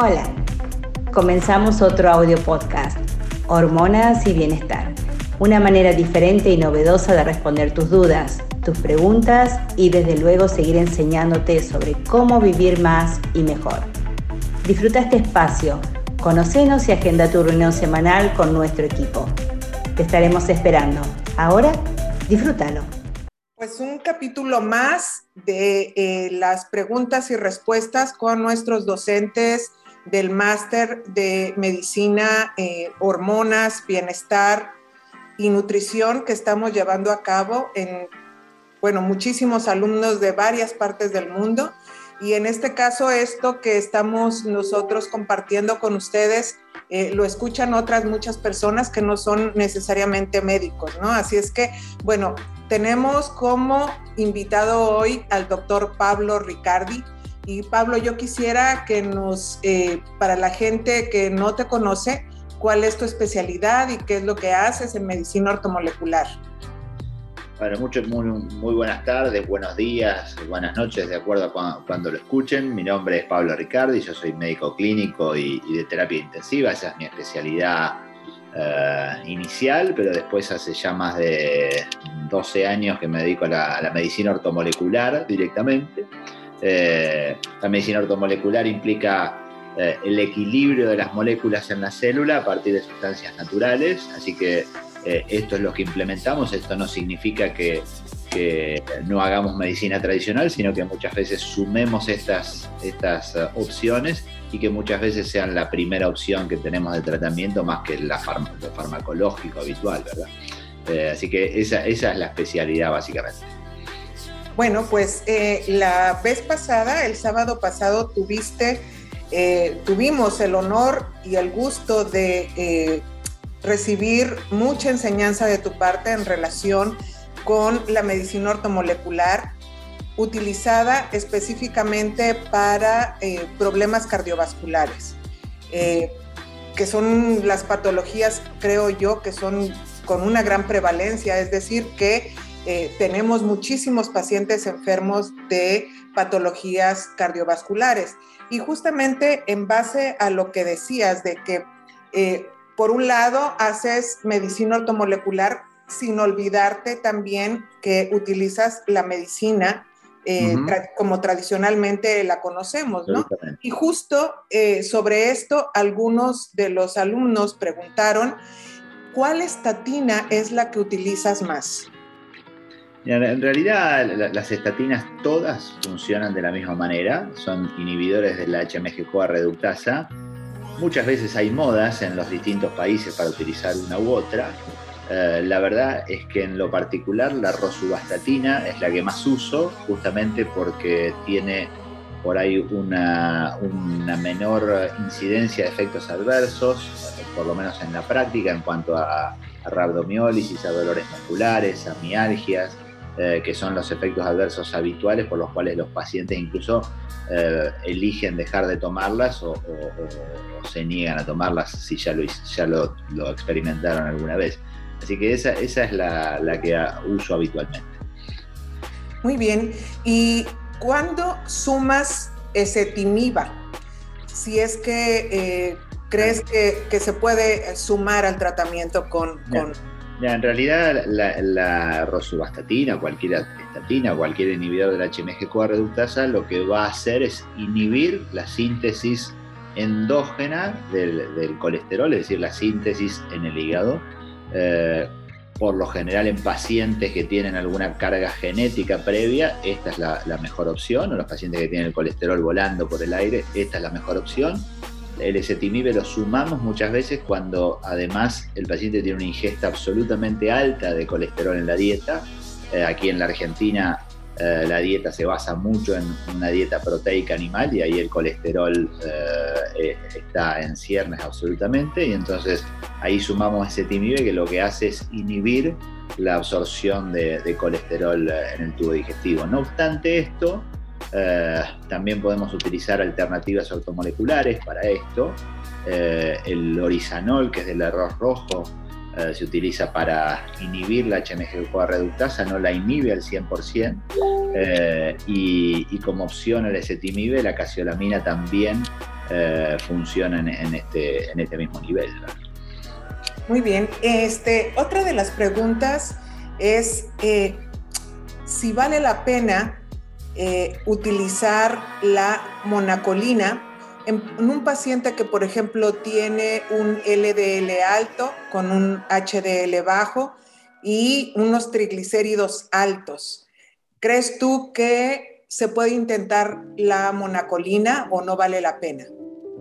Hola, comenzamos otro audio podcast, Hormonas y Bienestar, una manera diferente y novedosa de responder tus dudas, tus preguntas y desde luego seguir enseñándote sobre cómo vivir más y mejor. Disfruta este espacio, conocenos y agenda tu reunión semanal con nuestro equipo. Te estaremos esperando. Ahora, disfrútalo. Pues un capítulo más de eh, las preguntas y respuestas con nuestros docentes del máster de medicina, eh, hormonas, bienestar y nutrición que estamos llevando a cabo en, bueno, muchísimos alumnos de varias partes del mundo. Y en este caso, esto que estamos nosotros compartiendo con ustedes, eh, lo escuchan otras muchas personas que no son necesariamente médicos, ¿no? Así es que, bueno, tenemos como invitado hoy al doctor Pablo Ricardi. Y Pablo, yo quisiera que nos, eh, para la gente que no te conoce, cuál es tu especialidad y qué es lo que haces en medicina ortomolecular. Bueno, mucho, muy, buenas tardes, buenos días, buenas noches, de acuerdo a cuando, lo escuchen. Mi nombre es Pablo Ricardi, yo soy médico clínico y, de terapia intensiva, esa es mi especialidad eh, inicial, pero después hace ya más de 12 años que me dedico a la medicina ortomolecular directamente. Eh, la medicina ortomolecular implica eh, el equilibrio de las moléculas en la célula a partir de sustancias naturales, así que eh, esto es lo que implementamos, esto no significa que, no hagamos medicina tradicional, sino que muchas veces sumemos estas, estas opciones y que muchas veces sean la primera opción que tenemos de tratamiento más que la lo farmacológico habitual, ¿verdad? así que esa, esa es la especialidad básicamente. Bueno, pues eh, la vez pasada, el sábado pasado, tuviste, eh, tuvimos el honor y el gusto de eh, recibir mucha enseñanza de tu parte en relación con la medicina ortomolecular utilizada específicamente para problemas cardiovasculares, que son las patologías, creo yo, que son con una gran prevalencia, es decir, que eh, tenemos muchísimos pacientes enfermos de patologías cardiovasculares. Y justamente en base a lo que decías de que, eh, por un lado, haces medicina ortomolecular sin olvidarte también que utilizas la medicina eh, como tradicionalmente la conocemos, ¿no? Y justo sobre esto, algunos de los alumnos preguntaron, ¿cuál estatina es la que utilizas más? En realidad las estatinas todas funcionan de la misma manera, son inhibidores de la HMG-CoA reductasa. Muchas veces hay modas en los distintos países para utilizar una u otra. Eh, la verdad es que en lo particular la rosuvastatina es la que más uso, justamente porque tiene por ahí una, menor incidencia de efectos adversos, por lo menos en la práctica, en cuanto a, a a dolores musculares, a mialgias, eh, que son los efectos adversos habituales por los cuales los pacientes incluso eh, eligen dejar de tomarlas o, se niegan a tomarlas si ya lo, ya lo, experimentaron alguna vez. Así que esa, esa es la, la que uso habitualmente. Muy bien. ¿Y cuándo sumas ese timiba? Si es que eh, crees que, que, se puede sumar al tratamiento con, con en realidad la, la rosuvastatina, cualquier estatina, cualquier inhibidor de la HMG-CoA reductasa, lo que va a hacer es inhibir la síntesis endógena del, colesterol, es decir, la síntesis en el hígado. Eh, por lo general en pacientes que tienen alguna carga genética previa, esta es la, la mejor opción, o los pacientes que tienen el colesterol volando por el aire, esta es la mejor opción el ezetimibe lo sumamos muchas veces cuando además el paciente tiene una ingesta absolutamente alta de colesterol en la dieta. Eh, aquí en la Argentina eh, la dieta se basa mucho en una dieta proteica animal y ahí el colesterol eh, está en ciernes absolutamente y entonces ahí sumamos ezetimibe que lo que hace es inhibir la absorción de colesterol en el tubo digestivo. No obstante esto, eh, también podemos utilizar alternativas ortomoleculares para esto. Eh, el orizanol, que es del arroz rojo, eh, se utiliza para inhibir la HMG-CoA reductasa, no la inhibe al 100%, eh, y, como opción al ezetimibe, la casiolamina también funciona en, este, en este mismo nivel. Muy bien, este, otra de las preguntas es si vale la pena utilizar la monacolina en, un paciente que, por ejemplo, tiene un LDL alto con un HDL bajo y unos triglicéridos altos, ¿crees tú que se puede intentar la monacolina o no vale la pena?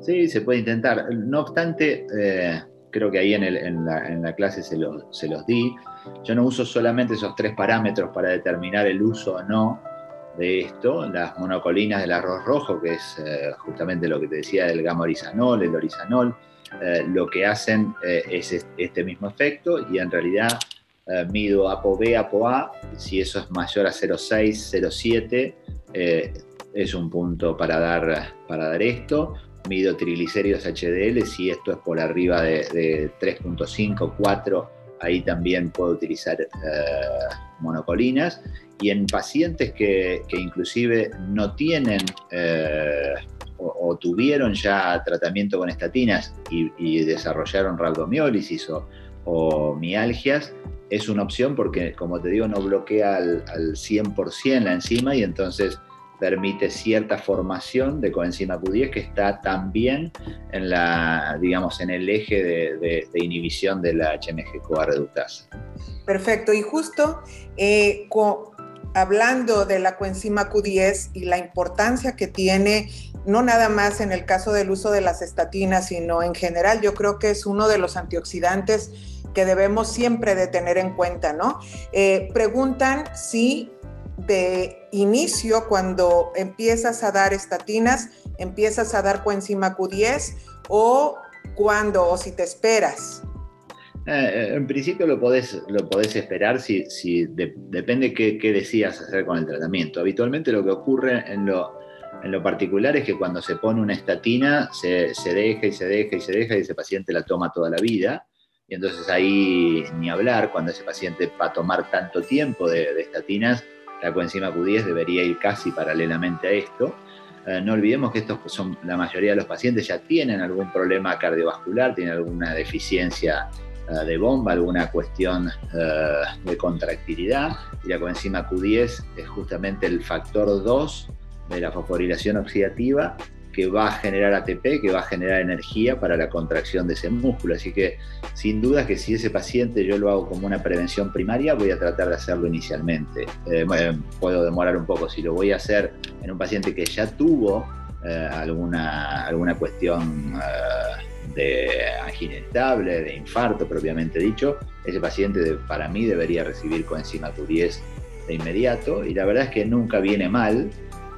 Sí, se puede intentar. No obstante, eh, creo que ahí en, la, clase se, se los di. Yo no uso solamente esos tres parámetros para determinar el uso o no de esto, las monocolinas del arroz rojo, que es eh, justamente lo que te decía del gamma orizanol, el orizanol, eh, lo que hacen eh, es este mismo efecto y en realidad mido ApoB, ApoA, si eso es mayor a 0,6, 0,7, es un punto para dar, para dar esto. Mido triglicéridos HDL, si esto es por arriba de, de 3.5, 4, ahí también puedo utilizar monocolinas. Y en pacientes que, inclusive no tienen eh, o, tuvieron ya tratamiento con estatinas y, desarrollaron rhabdomiólisis o, mialgias, es una opción porque, como te digo, no bloquea al, 100% la enzima y entonces permite cierta formación de coenzima Q10 que está también en la, digamos, en el eje de, inhibición de la HMG-CoA reductasa. Perfecto, y justo eh, hablando de la coenzima Q10 y la importancia que tiene, no nada más en el caso del uso de las estatinas, sino en general, yo creo que es uno de los antioxidantes que debemos siempre de tener en cuenta, ¿no? Eh, preguntan si de inicio, cuando empiezas a dar estatinas, empiezas a dar coenzima Q10 o cuando, o si te esperas. Eh, en principio lo podés, lo podés esperar si, si depende qué, qué decidas hacer con el tratamiento. Habitualmente lo que ocurre en lo, en lo particular es que cuando se pone una estatina se, se, deja y se deja y se deja y ese paciente la toma toda la vida. Y entonces ahí ni hablar, cuando ese paciente va a tomar tanto tiempo de, de estatinas, la coenzima Q10 debería ir casi paralelamente a esto. Eh, no olvidemos que estos son, la mayoría de los pacientes ya tienen algún problema cardiovascular, tienen alguna deficiencia eh, de bomba, alguna cuestión eh, de contractilidad, y la coenzima Q10 es justamente el factor 2 de la fosforilación oxidativa que va a generar ATP, que va a generar energía para la contracción de ese músculo. Así que sin duda que si ese paciente yo lo hago como una prevención primaria, voy a tratar de hacerlo inicialmente. Eh, puedo demorar un poco. Si lo voy a hacer en un paciente que ya tuvo alguna, alguna cuestión de angina estable, de infarto propiamente dicho, ese paciente para mí debería recibir coenzima Q10 de inmediato y la verdad es que nunca viene mal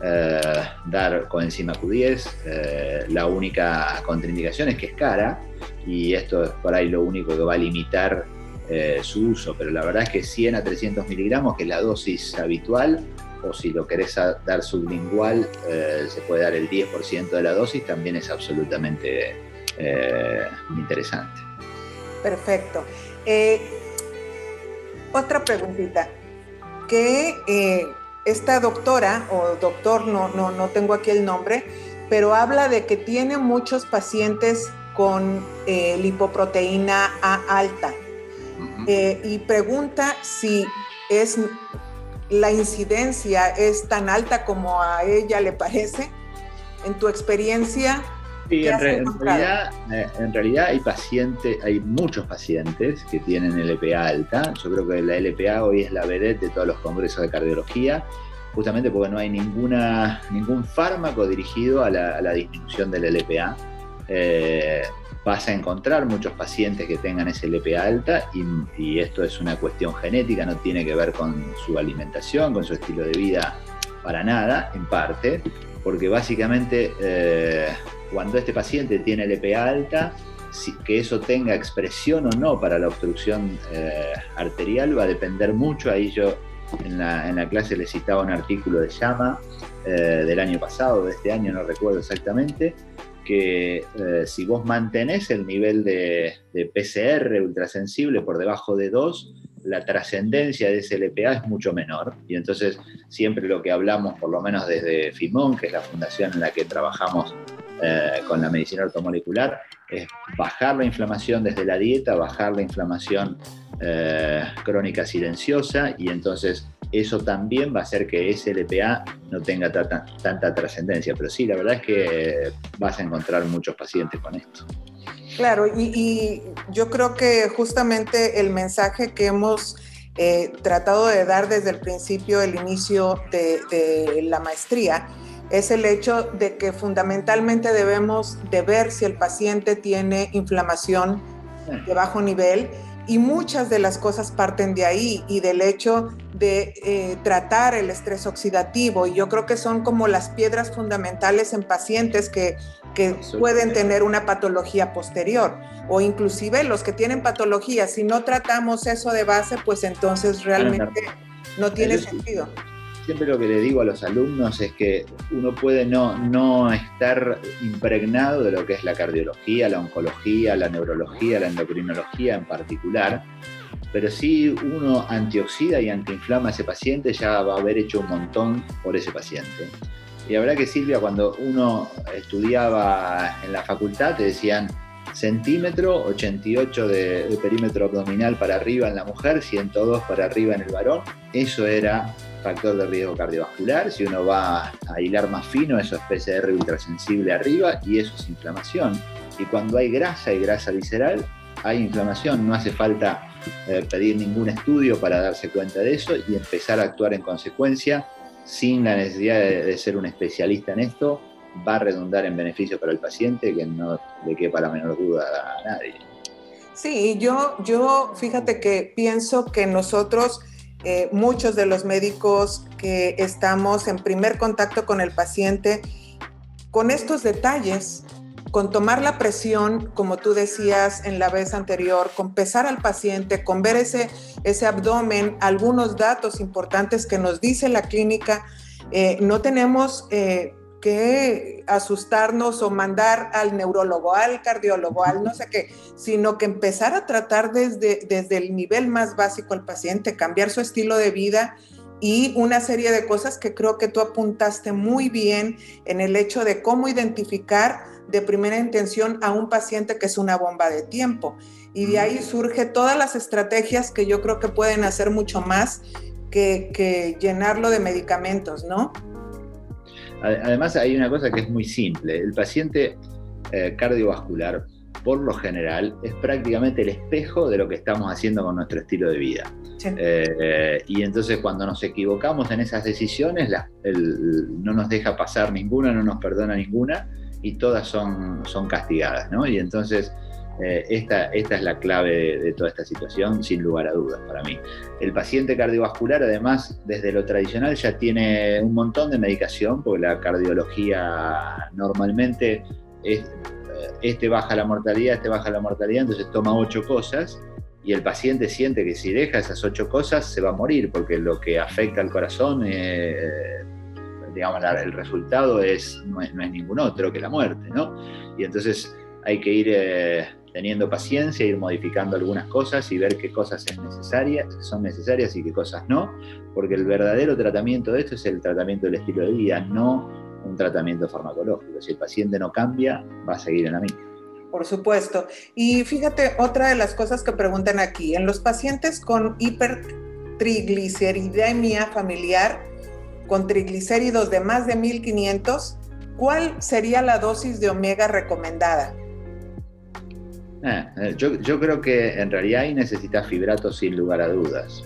eh, dar coenzima Q10. Eh, la única contraindicación es que es cara y esto es por ahí lo único que va a limitar eh, su uso, pero la verdad es que 100 a 300 miligramos, que es la dosis habitual, o si lo querés dar sublingual, se puede dar el 10% de la dosis, también es absolutamente interesante. Perfecto. Otra preguntita, eh, esta doctora o doctor, no, no, no tengo aquí el nombre, pero habla de que tiene muchos pacientes con lipoproteína A alta y pregunta si es la incidencia es tan alta como a ella le parece. En tu experiencia, Sí, en, realidad, eh, en realidad hay pacientes, hay muchos pacientes que tienen LPA alta. Yo creo que la LPA hoy es la vedette de todos los congresos de cardiología, justamente porque no hay ninguna, ningún fármaco dirigido a la, disminución del LPA. Eh, vas a encontrar muchos pacientes que tengan ese LPA alta y, esto es una cuestión genética, no tiene que ver con su alimentación, con su estilo de vida para nada, en parte, porque básicamente eh, cuando este paciente tiene LPA alta, que eso tenga expresión o no para la obstrucción eh, arterial va a depender mucho. Ahí yo en la, clase le citaba un artículo de Llama eh, del año pasado, de este año, no recuerdo exactamente, que eh, si vos mantenés el nivel de, de, PCR ultrasensible por debajo de 2, la trascendencia de ese LPA es mucho menor. Y entonces siempre lo que hablamos, por lo menos desde FIMON, que es la fundación en la que trabajamos eh, con la medicina ortomolecular, es bajar la inflamación desde la dieta, bajar la inflamación eh, crónica silenciosa y entonces eso también va a hacer que ese LPA no tenga tanta trascendencia. Pero sí, la verdad es que vas a encontrar muchos pacientes con esto. Claro, y, yo creo que justamente el mensaje que hemos eh, tratado de dar desde el principio, el inicio de, la maestría, es el hecho de que fundamentalmente debemos de ver si el paciente tiene inflamación de bajo nivel y muchas de las cosas parten de ahí y del hecho de eh, tratar el estrés oxidativo. Y yo creo que son como las piedras fundamentales en pacientes que, que pueden tener una patología posterior o inclusive los que tienen patología, si no tratamos eso de base, pues entonces realmente no tiene sentido siempre lo que le digo a los alumnos es que uno puede no, no estar impregnado de lo que es la cardiología, la oncología, la neurología, la endocrinología en particular, pero si uno antioxida y antiinflama a ese paciente, ya va a haber hecho un montón por ese paciente. Y la verdad que Silvia, cuando uno estudiaba en la facultad, te decían centímetro, 88 de, de perímetro abdominal para arriba en la mujer, 102 para arriba en el varón. Eso era factor de riesgo cardiovascular. Si uno va a hilar más fino, eso es PCR ultrasensible arriba y eso es inflamación. Y cuando hay grasa y grasa visceral, hay inflamación. No hace falta eh, pedir ningún estudio para darse cuenta de eso y empezar a actuar en consecuencia sin la necesidad de, ser un especialista en esto. Va a redundar en beneficio para el paciente que no le quepa la menor duda a nadie. Sí, yo, yo fíjate que pienso que nosotros eh, muchos de los médicos que estamos en primer contacto con el paciente, con estos detalles, con tomar la presión, como tú decías en la vez anterior, con pesar al paciente, con ver ese, ese abdomen, algunos datos importantes que nos dice la clínica, eh, no tenemos eh, que asustarnos o mandar al neurólogo, al cardiólogo, al no sé qué, sino que empezar a tratar desde, desde el nivel más básico al paciente, cambiar su estilo de vida y una serie de cosas que creo que tú apuntaste muy bien en el hecho de cómo identificar de primera intención a un paciente que es una bomba de tiempo. Y de ahí surge todas las estrategias que yo creo que pueden hacer mucho más que, que llenarlo de medicamentos, ¿no? Además hay una cosa que es muy simple. El paciente eh, cardiovascular, por lo general, es prácticamente el espejo de lo que estamos haciendo con nuestro estilo de vida. Eh, y entonces cuando nos equivocamos en esas decisiones, no nos deja pasar ninguna, no nos perdona ninguna y todas son, son castigadas. ¿no? Y entonces eh, esta, esta, es la clave de, toda esta situación, sin lugar a dudas, para mí. El paciente cardiovascular, además, desde lo tradicional ya tiene un montón de medicación, porque la cardiología normalmente eh, este baja la mortalidad, este baja la mortalidad, entonces toma ocho cosas y el paciente siente que si deja esas ocho cosas se va a morir, porque lo que afecta al corazón, eh, digamos, el resultado es, no, es, ningún otro que la muerte, ¿no? Y entonces hay que ir teniendo paciencia, ir modificando algunas cosas y ver qué cosas es necesaria, son necesarias y qué cosas no, porque el verdadero tratamiento de esto es el tratamiento del estilo de vida, no un tratamiento farmacológico. Si el paciente no cambia, va a seguir en la misma. Por supuesto. Y fíjate, otra de las cosas que preguntan aquí, en los pacientes con hipertrigliceridemia familiar, con triglicéridos de más de 1500, ¿cuál sería la dosis de omega recomendada? Ah, eh, yo, creo que en realidad ahí necesitas fibrato sin lugar a dudas,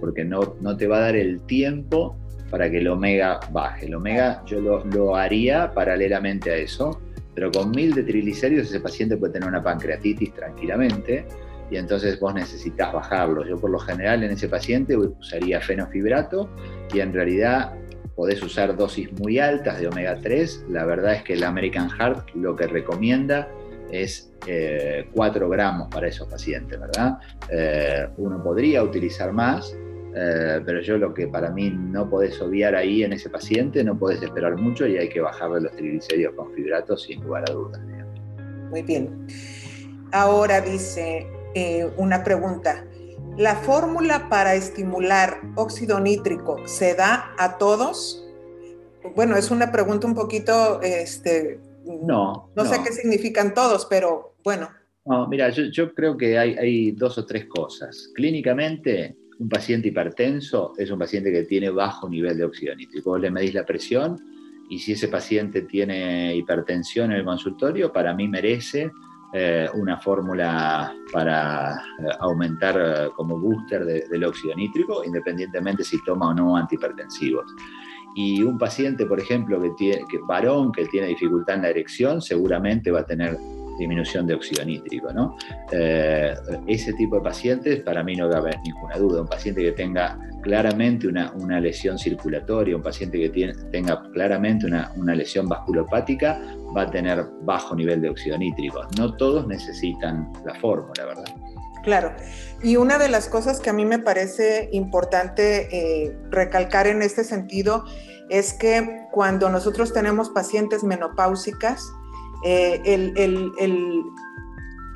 porque no, no te va a dar el tiempo para que el omega baje. El omega yo lo, haría paralelamente a eso, pero con mil de triglicéridos ese paciente puede tener una pancreatitis tranquilamente y entonces vos necesitas bajarlo. Yo por lo general en ese paciente usaría fenofibrato y en realidad podés usar dosis muy altas de omega 3. La verdad es que el American Heart lo que recomienda es 4 eh, gramos para esos pacientes, ¿verdad? Eh, uno podría utilizar más, eh, pero yo lo que para mí no podés obviar ahí en ese paciente, no podés esperar mucho y hay que bajarle los triglicéridos con fibratos sin lugar a dudas. Muy bien. Ahora dice eh, una pregunta. ¿La fórmula para estimular óxido nítrico se da a todos? Bueno, es una pregunta un poquito, este, no, no, sé qué significan todos, pero bueno. No, mira, yo, creo que hay, hay, dos o tres cosas. Clínicamente, un paciente hipertenso es un paciente que tiene bajo nivel de óxido nítrico. Vos le medís la presión y si ese paciente tiene hipertensión en el consultorio, para mí merece eh, una fórmula para eh, aumentar eh, como booster del óxido nítrico, independientemente si toma o no antihipertensivos. Y un paciente, por ejemplo, que tiene, que varón que tiene dificultad en la erección, seguramente va a tener disminución de óxido nítrico. ¿no? Eh, ese tipo de pacientes, para mí no haber ninguna duda. Un paciente que tenga claramente una, una lesión circulatoria, un paciente que tiene, tenga claramente una, una, lesión vasculopática, va a tener bajo nivel de óxido nítrico. No todos necesitan la fórmula, ¿verdad? Claro. Y una de las cosas que a mí me parece importante eh, recalcar en este sentido es que cuando nosotros tenemos pacientes menopáusicas, eh,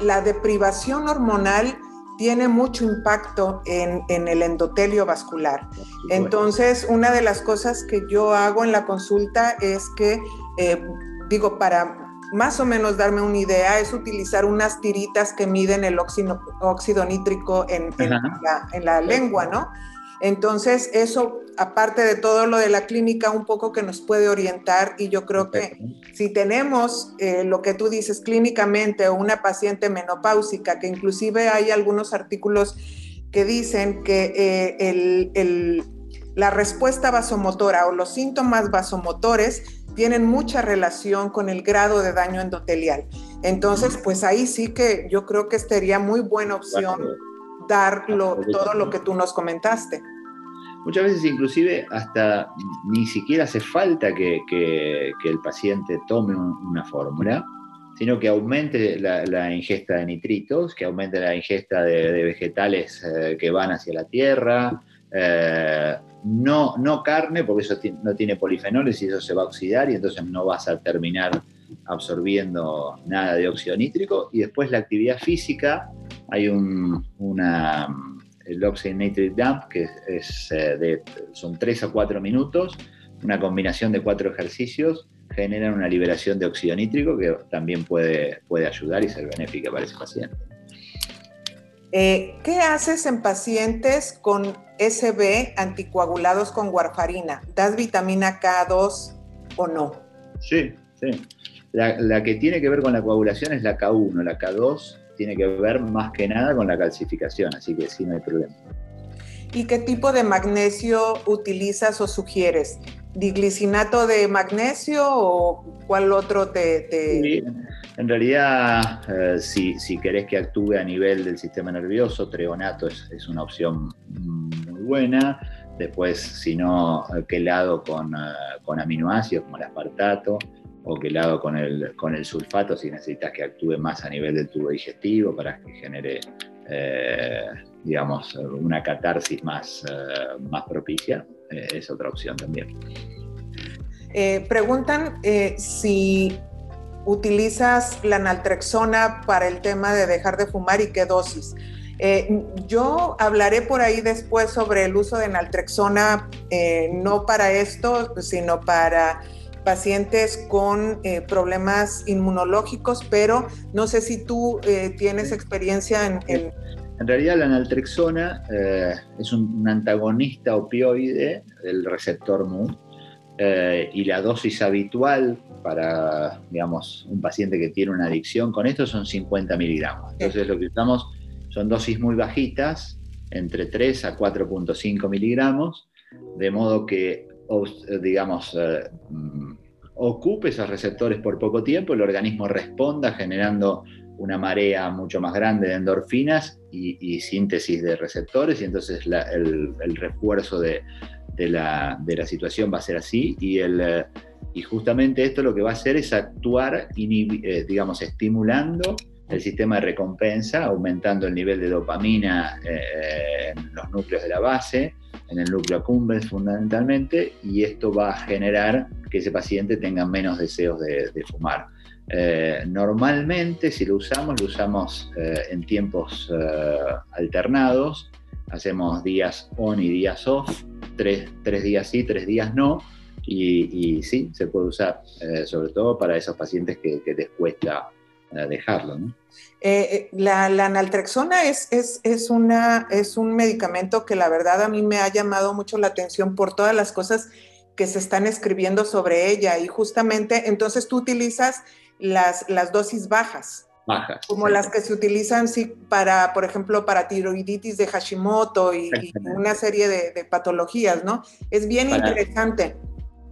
la deprivación hormonal tiene mucho impacto en, el endotelio vascular. Entonces, una de las cosas que yo hago en la consulta es que, eh, digo, para más o menos darme una idea, es utilizar unas tiritas que miden el óxido, nítrico en, en la lengua, ¿no? Entonces, eso, aparte de todo lo de la clínica, un poco que nos puede orientar y yo creo que si tenemos eh, lo que tú dices clínicamente o una paciente menopáusica, que inclusive hay algunos artículos que dicen que eh, la respuesta vasomotora o los síntomas vasomotores tienen mucha relación con el grado de daño endotelial. Entonces, pues ahí sí que yo creo que sería muy buena opción dar todo lo que tú nos comentaste. Muchas veces inclusive hasta ni siquiera hace falta que, el paciente tome una fórmula, sino que aumente la, ingesta de nitritos, que aumente la ingesta de, vegetales eh, que van hacia la tierra, eh, no, no carne, porque eso no tiene polifenoles y eso se va a oxidar y entonces no vas a terminar absorbiendo nada de óxido nítrico. Y después la actividad física, hay un, una, el Oxide Nitric Dump, que es, eh, de, son 3 a 4 minutos, una combinación de cuatro ejercicios generan una liberación de óxido nítrico que también puede, puede ayudar y ser benéfica para ese paciente. Eh, ¿Qué haces en pacientes con SB anticoagulados con warfarina? ¿Das vitamina K2 o no? Sí, sí. La, la, que tiene que ver con la coagulación es la K1, la K2 tiene que ver más que nada con la calcificación, así que sí, no hay problema. ¿Y qué tipo de magnesio utilizas o sugieres? ¿Diglicinato de magnesio o cuál otro te...? en realidad, eh, si, si, querés que actúe a nivel del sistema nervioso, treonato es, es una opción Después, si no, quelado con, eh, con aminoácidos como el aspartato o quelado con el, con el sulfato si necesitas que actúe más a nivel del tubo digestivo para que genere, eh, digamos, una catarsis más, eh, más propicia, es otra opción también. preguntan si utilizas la naltrexona para el tema de dejar de fumar y qué dosis. Yo hablaré por ahí después sobre el uso de naltrexona, no para esto, sino para pacientes con eh, problemas inmunológicos, pero no sé si tú eh, tienes experiencia en, en... realidad la naltrexona eh, es un, antagonista opioide del receptor MU y la dosis habitual para, digamos, un paciente que tiene una adicción con esto son 50 miligramos. Entonces lo que usamos son dosis muy bajitas, entre 3 a 4.5 miligramos, de modo que eh, digamos, eh, mm, ocupe esos receptores por poco tiempo, el organismo responda generando una marea mucho más grande de endorfinas y, síntesis de receptores, y entonces el, refuerzo de, la, situación va a ser así, y, el, eh, y justamente esto lo que va a hacer es actuar, digamos, estimulando el sistema de recompensa, aumentando el nivel de dopamina en los núcleos de la base, en el núcleo accumbens fundamentalmente, y esto va a generar que ese paciente tenga menos deseos de, fumar. Eh, normalmente, si lo usamos, lo usamos eh, en tiempos eh, alternados, hacemos días on y días off, tres, días sí, tres días no, y, sí, se puede usar, sobre todo para esos pacientes que, que les cuesta dejarlo. ¿no? Eh, eh, la, naltrexona es, es, una, es un medicamento que la verdad a mí me ha llamado mucho la atención por todas las cosas que se están escribiendo sobre ella y justamente entonces tú utilizas las, las dosis bajas. Bajas. Como las que se utilizan sí, para, por ejemplo, para tiroiditis de Hashimoto y, una serie de, patologías, ¿no? Es bien interesante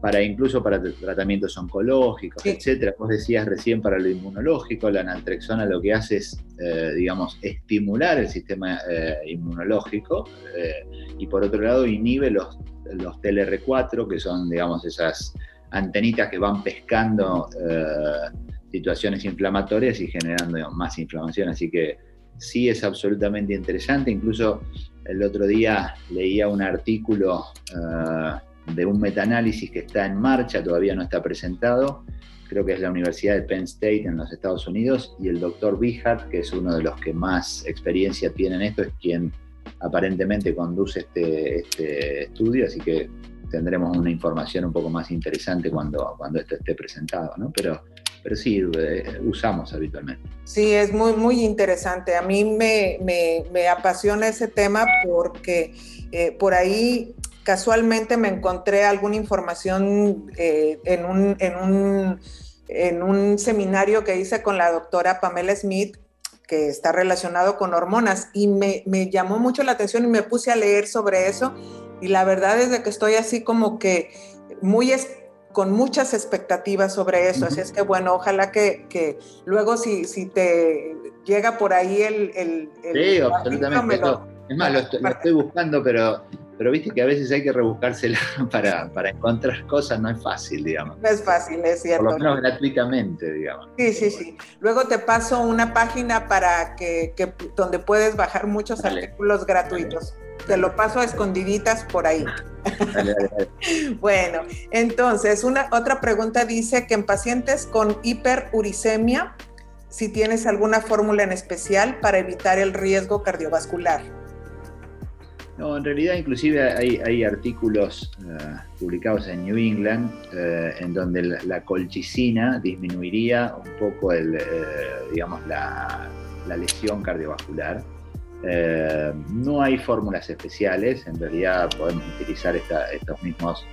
para incluso para tratamientos oncológicos, etcétera. Vos decías recién para lo inmunológico, la naltrexona lo que hace es, eh, digamos, estimular el sistema eh, inmunológico eh, y por otro lado inhibe los, los TLR4, que son, digamos, esas antenitas que van pescando situaciones inflamatorias y generando más inflamación. Así que sí es absolutamente interesante. Incluso el otro día leía un artículo de un metaanálisis que está en marcha, todavía no está presentado, creo que es la Universidad de Penn State en los Estados Unidos, y el doctor Bihart, que es uno de los que más experiencia tiene en esto, es quien aparentemente conduce este, este estudio, así que tendremos una información un poco más interesante cuando, cuando esto esté presentado, ¿no? Pero, pero sí, eh, usamos habitualmente. Sí, es muy, muy interesante. A mí me, me, apasiona ese tema porque eh, por ahí casualmente me encontré alguna información eh, en, un, en, un, seminario que hice con la doctora Pamela Smith, que está relacionado con hormonas, y me, llamó mucho la atención y me puse a leer sobre eso. Y la verdad es de que estoy así como que muy con muchas expectativas sobre eso. Así es que bueno, ojalá que, luego si, si te llega por ahí el... el, sí, absolutamente. es más, lo estoy buscando, pero pero viste que a veces hay que rebuscársela para, para encontrar cosas, no es fácil, digamos. No es fácil, es cierto. Por lo menos gratuitamente, digamos. Sí, sí, sí. Luego te paso una página para que, donde puedes bajar muchos artículos gratuitos. Te lo paso a escondiditas por ahí. Dale, dale, bueno, entonces, una otra pregunta dice que en pacientes con hiperuricemia, si tienes alguna fórmula en especial para evitar el riesgo cardiovascular. No, en realidad inclusive hay, artículos eh, publicados en New England eh, en donde la, colchicina disminuiría un poco el, eh, digamos, la, lesión cardiovascular. no hay fórmulas especiales, en realidad podemos utilizar estos mismos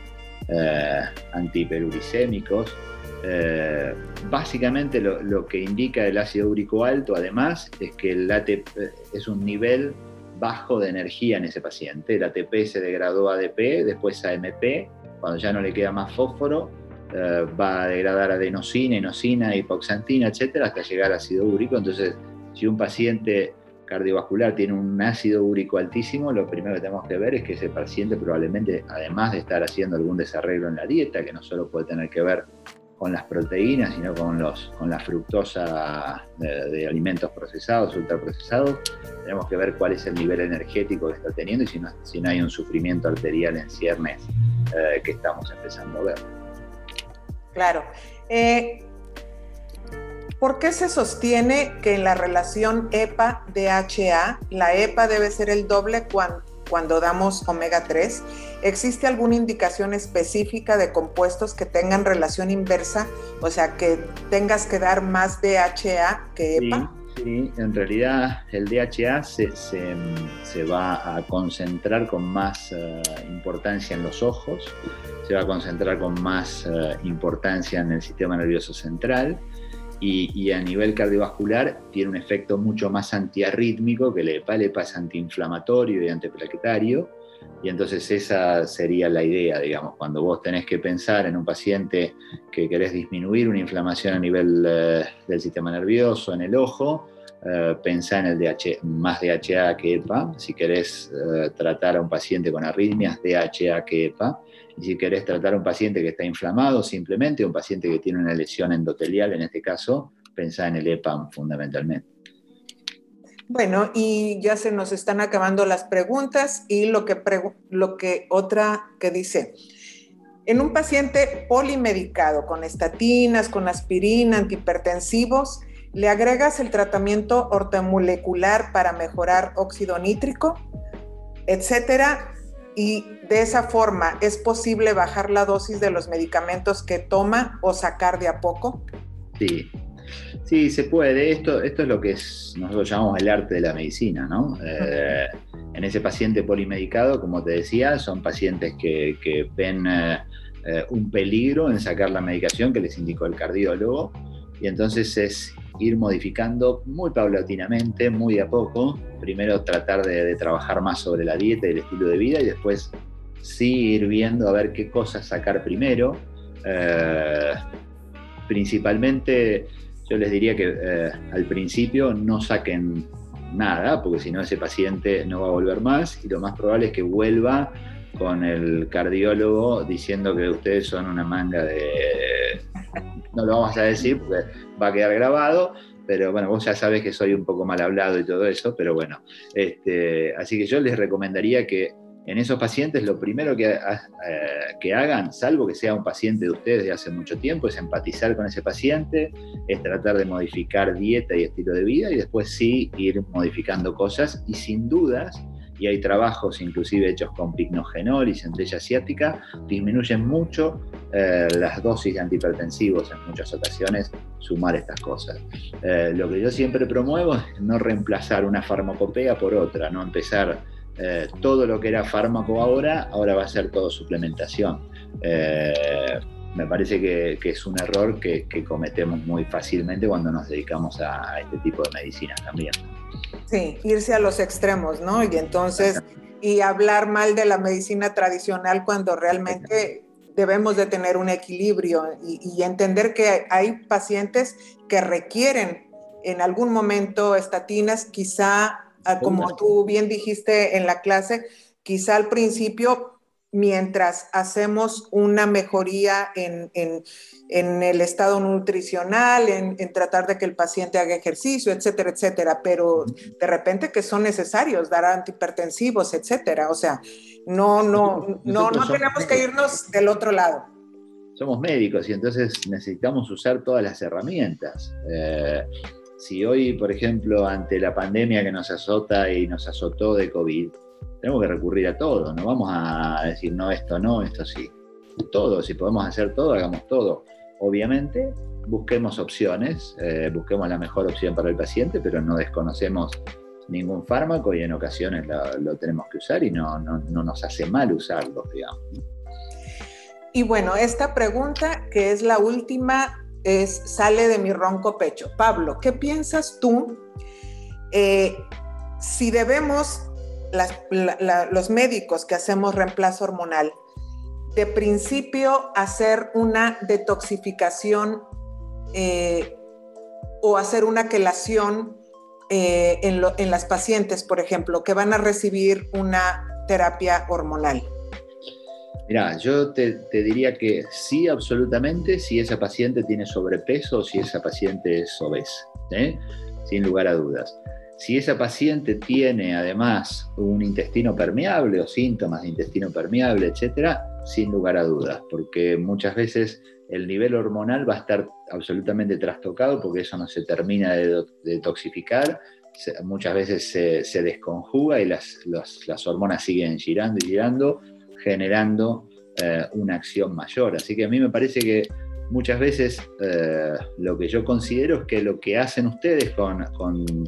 antiperuricémicos. básicamente lo, lo, que indica el ácido úrico alto, además, es que el ATP es un nivel bajo de energía en ese paciente. El ATP se degradó a ADP, después a AMP, cuando ya no le queda más fósforo, eh, va a degradar adenosina, inosina, hipoxantina, etcétera, hasta llegar a ácido úrico. Entonces, si un paciente cardiovascular tiene un ácido úrico altísimo, lo primero que tenemos que ver es que ese paciente probablemente, además de estar haciendo algún desarreglo en la dieta, que no solo puede tener que ver con las proteínas, sino con, los, con la fructosa de, alimentos procesados, ultraprocesados. Tenemos que ver cuál es el nivel energético que está teniendo y si no, si no hay un sufrimiento arterial en ciernes eh, que estamos empezando a ver. Claro. Eh, ¿Por qué se sostiene que en la relación EPA-DHA, la EPA debe ser el doble cuando cuando damos omega 3? ¿Existe alguna indicación específica de compuestos que tengan relación inversa? O sea, que tengas que dar más DHA que EPA. Sí, en realidad el DHA se, va a concentrar con más eh, importancia en los ojos, se va a concentrar con más eh, importancia en el sistema nervioso central y, a nivel cardiovascular tiene un efecto mucho más antiarrítmico que el EPA. El EPA es antiinflamatorio y antiplaquetario. Y entonces esa sería la idea, digamos, cuando vos tenés que pensar en un paciente que querés disminuir una inflamación a nivel eh, del sistema nervioso en el ojo, eh, pensá en el DH, más DHA que EPA. Si querés eh, tratar a un paciente con arritmias, DHA que EPA. Y si querés tratar a un paciente que está inflamado, simplemente un paciente que tiene una lesión endotelial, en este caso, pensá en el EPAM fundamentalmente. Bueno, y ya se nos están acabando las preguntas y lo que, lo que otra que dice, en un paciente polimedicado con estatinas, con aspirina, antihipertensivos, ¿le agregas el tratamiento ortomolecular para mejorar óxido nítrico, etcétera? Y de esa forma, ¿es posible bajar la dosis de los medicamentos que toma o sacar de a poco? Sí, Sí, se puede. Esto, esto es lo que nosotros llamamos el arte de la medicina, ¿no? Eh, en ese paciente polimedicado, como te decía, son pacientes que, ven eh, eh, un peligro en sacar la medicación que les indicó el cardiólogo y entonces es ir modificando muy paulatinamente, muy a poco. Primero tratar de, trabajar más sobre la dieta y el estilo de vida y después sí ir viendo a ver qué cosas sacar primero. principalmente yo les diría que eh, al principio no saquen nada, porque si no ese paciente no va a volver más y lo más probable es que vuelva con el cardiólogo diciendo que ustedes son una manga de... No lo vamos a decir porque va a quedar grabado, pero bueno, vos ya sabes que soy un poco mal hablado y todo eso, pero bueno, este, así que yo les recomendaría que en esos pacientes lo primero que, eh, que, hagan, salvo que sea un paciente de ustedes de hace mucho tiempo, es empatizar con ese paciente, es tratar de modificar dieta y estilo de vida y después sí ir modificando cosas y sin dudas, y hay trabajos inclusive hechos con pignogenol y centella asiática, disminuyen mucho eh, las dosis de antihipertensivos en muchas ocasiones, sumar estas cosas. Eh, lo que yo siempre promuevo es no reemplazar una farmacopea por otra, no empezar eh, todo lo que era fármaco ahora, ahora va a ser todo suplementación. Eh, me parece que, es un error que, cometemos muy fácilmente cuando nos dedicamos a, este tipo de medicinas también. Sí, irse a los extremos, ¿no? Y entonces, y hablar mal de la medicina tradicional cuando realmente debemos de tener un equilibrio y entender que hay pacientes que requieren en algún momento estatinas, quizá como tú bien dijiste en la clase, quizá al principio, mientras hacemos una mejoría en, el estado nutricional, en, tratar de que el paciente haga ejercicio, etcétera, etcétera, pero de repente que son necesarios dar antihipertensivos, etcétera. O sea, no, no, no, no tenemos que irnos del otro lado somos médicos y entonces necesitamos usar todas las herramientas. Eh, si hoy, por ejemplo, ante la pandemia que nos azota y nos azotó de COVID, tenemos que recurrir a todo, no vamos a decir no, esto no, esto sí. Todo, si podemos hacer todo, hagamos todo. Obviamente, busquemos opciones, eh, busquemos la mejor opción para el paciente, pero no desconocemos ningún fármaco y en ocasiones lo, tenemos que usar y no, no, no, nos hace mal usarlo, digamos. Y bueno, esta pregunta, que es la última, es Sale de mi ronco pecho. Pablo, ¿qué piensas tú eh, si debemos, los médicos que hacemos reemplazo hormonal, de principio hacer una detoxificación eh, o hacer una quelación eh, en, las pacientes, por ejemplo, que van a recibir una terapia hormonal? Mira, yo te, diría que sí, absolutamente, si esa paciente tiene sobrepeso o si esa paciente es obesa, ¿eh? sin lugar a dudas. Si esa paciente tiene además un intestino permeable o síntomas de intestino permeable, etcétera, sin lugar a dudas, porque muchas veces el nivel hormonal va a estar absolutamente trastocado porque eso no se termina de detoxificar, muchas veces se, desconjuga y las, las hormonas siguen girando y girando generando eh, una acción mayor. Así que a mí me parece que muchas veces eh, lo que yo considero es que lo que hacen ustedes con,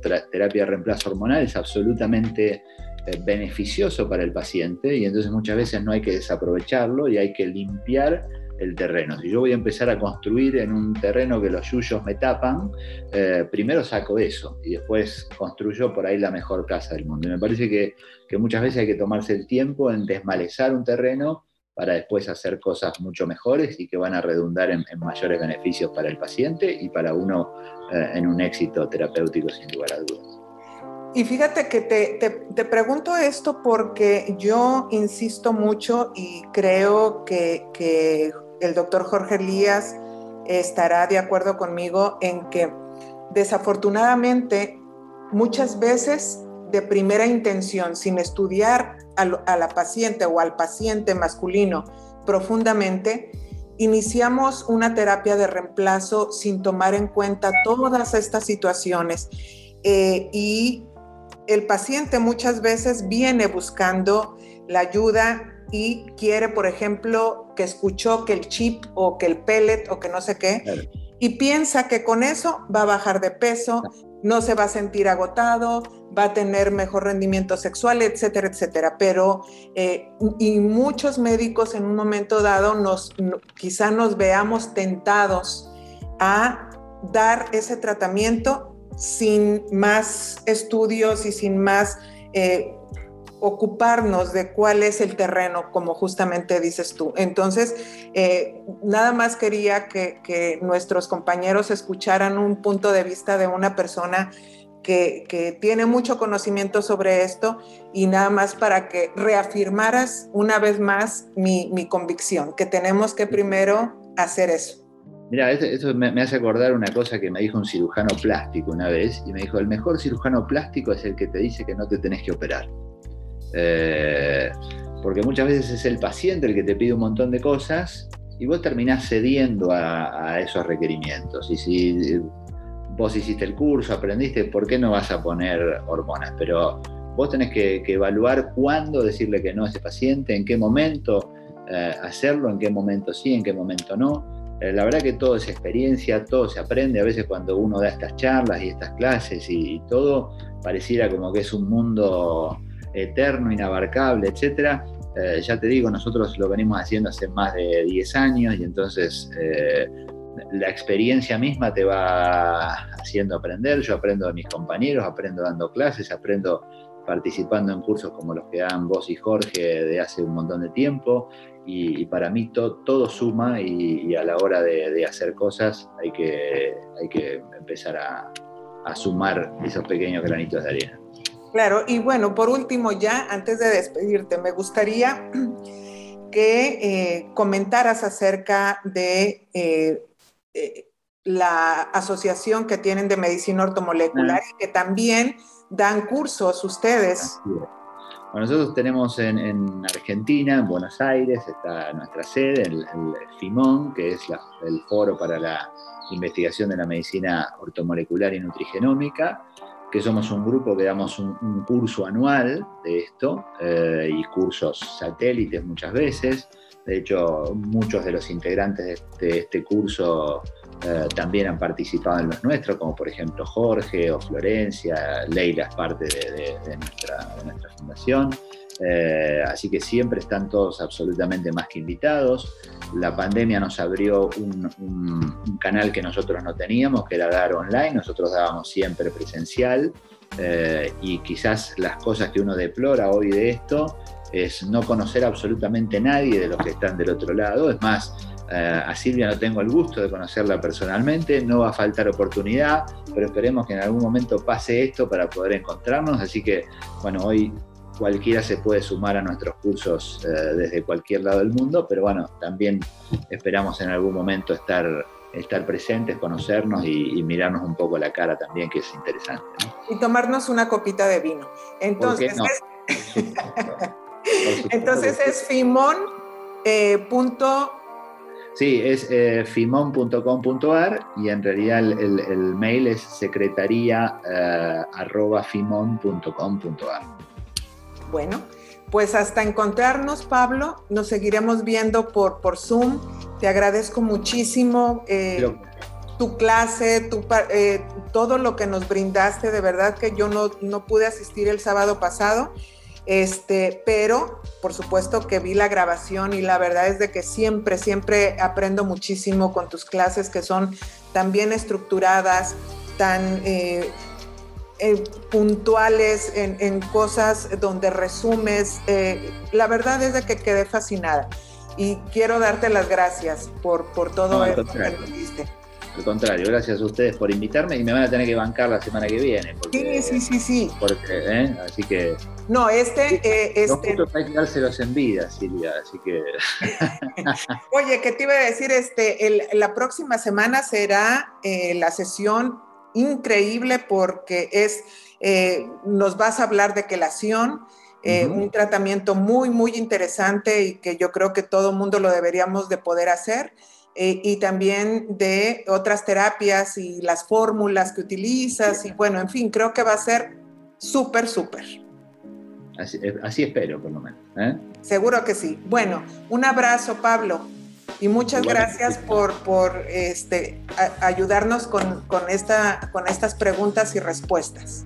terapia de reemplazo hormonal es absolutamente eh, beneficioso para el paciente y entonces muchas veces no hay que desaprovecharlo y hay que limpiar el terreno. Si yo voy a empezar a construir en un terreno que los yuyos me tapan, primero saco eso y después construyo por ahí la mejor casa del mundo. Y me parece que muchas veces hay que tomarse el tiempo en desmalezar un terreno para después hacer cosas mucho mejores y que van a redundar en, mayores beneficios para el paciente y para uno eh, en un éxito terapéutico sin lugar a dudas. Y fíjate que te, te, pregunto esto porque yo insisto mucho y creo que, que el doctor Jorge Elías estará de acuerdo conmigo en que desafortunadamente muchas veces de primera intención, sin estudiar a, la paciente o al paciente masculino profundamente, iniciamos una terapia de reemplazo sin tomar en cuenta todas estas situaciones. Eh, y el paciente muchas veces viene buscando la ayuda y quiere, por ejemplo, que escuchó que el chip o que el pellet o que no sé qué, y piensa que con eso va a bajar de peso, no se va a sentir agotado, va a tener mejor rendimiento sexual, etcétera, etcétera. Pero, eh, y muchos médicos en un momento dado nos, quizá nos veamos tentados a dar ese tratamiento sin más estudios y sin más eh, ocuparnos de cuál es el terreno, como justamente dices tú. Entonces, eh, nada más quería que, nuestros compañeros escucharan un punto de vista de una persona que, tiene mucho conocimiento sobre esto y nada más para que reafirmaras una vez más mi, convicción, que tenemos que primero hacer eso. Mira, eso, me, me, hace acordar una cosa que me dijo un cirujano plástico una vez, y me dijo, el mejor cirujano plástico es el que te dice que no te tenés que operar. Eh, porque muchas veces es el paciente el que te pide un montón de cosas y vos terminás cediendo a, esos requerimientos. Y si vos hiciste el curso, aprendiste, ¿por qué no vas a poner hormonas? Pero vos tenés que, evaluar cuándo decirle que no a ese paciente, en qué momento eh, hacerlo, en qué momento sí, en qué momento no. Eh, la verdad que todo es experiencia, todo se aprende. A veces cuando uno da estas charlas y estas clases y todo, pareciera como que es un mundo eterno, inabarcable, etcétera. Eh, ya te digo, nosotros lo venimos haciendo hace más de 10 años y entonces eh, la experiencia misma te va haciendo aprender. Yo aprendo de mis compañeros, aprendo dando clases, aprendo participando en cursos como los que dan vos y Jorge de hace un montón de tiempo y, para mí todo suma y, a la hora de, hacer cosas hay que, hay que empezar a, a sumar esos pequeños granitos de arena. Claro, y bueno, por último ya, antes de despedirte, me gustaría que eh, comentaras acerca de eh, eh, la asociación que tienen de medicina ortomolecular y que también dan cursos ustedes. Bueno, nosotros tenemos en, Argentina, en Buenos Aires, está nuestra sede, el, el FIMON, que es el Foro para la Investigación de la Medicina Ortomolecular y Nutrigenómica que somos un grupo que damos un, curso anual de esto eh, y cursos satélites muchas veces. De hecho, muchos de los integrantes de este, curso eh, también han participado en los nuestros, como por ejemplo Jorge o Florencia, Leila es parte de, nuestra, fundación. Eh, así que siempre están todos absolutamente más que invitados. La pandemia nos abrió un, canal que nosotros no teníamos, que era dar online. Nosotros dábamos siempre presencial. Eh, y quizás las cosas que uno deplora hoy de esto es no conocer absolutamente nadie de los que están del otro lado. Es más, eh, a Silvia no tengo el gusto de conocerla personalmente, no va a faltar oportunidad, pero esperemos que en algún momento pase esto para poder encontrarnos. Así que, bueno, hoy cualquiera se puede sumar a nuestros cursos eh, desde cualquier lado del mundo, pero bueno, también esperamos en algún momento estar, estar presentes, conocernos y, mirarnos un poco la cara también, que es interesante. Y tomarnos una copita de vino. Entonces, es, Entonces es fimón. Eh, punto... Sí, es eh, fimon.com.ar y en realidad el, mail es secretaría bueno, pues hasta encontrarnos, Pablo. Nos seguiremos viendo por, por Zoom. Te agradezco muchísimo eh, tu clase, tu, eh, todo lo que nos brindaste. De verdad que yo no, no pude asistir el sábado pasado. Este, pero por supuesto que vi la grabación y la verdad es de que siempre, siempre aprendo muchísimo con tus clases que son tan bien estructuradas, tan eh, eh, puntuales en, cosas donde resumes. Eh, la verdad es de que quedé fascinada y quiero darte las gracias por, por todo esto que me diste. Al contrario, gracias a ustedes por invitarme y me van a tener que bancar la semana que viene. sí, sí, sí, sí. Porque, ¿eh? Así que... No, este... Eh, este... No hay que dárselos en vida, Silvia, así que... Oye, ¿qué te iba a decir? Este, la próxima semana será la sesión increíble porque es, eh, nos vas a hablar de quelación, eh, un tratamiento muy, muy interesante y que yo creo que todo mundo lo deberíamos de poder hacer. Eh, y también de otras terapias y las fórmulas que utilizas y bueno, en fin, creo que va a ser súper, súper. Así, espero, por lo menos. Seguro que sí. Bueno, un abrazo, Pablo. Y muchas gracias por, por este, ayudarnos con, con, esta, con estas preguntas y respuestas.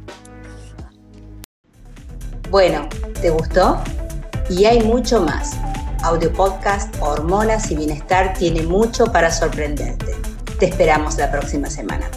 Bueno, ¿te gustó? Y hay mucho más. Audio Podcast Hormonas y Bienestar tiene mucho para sorprenderte. Te esperamos la próxima semana.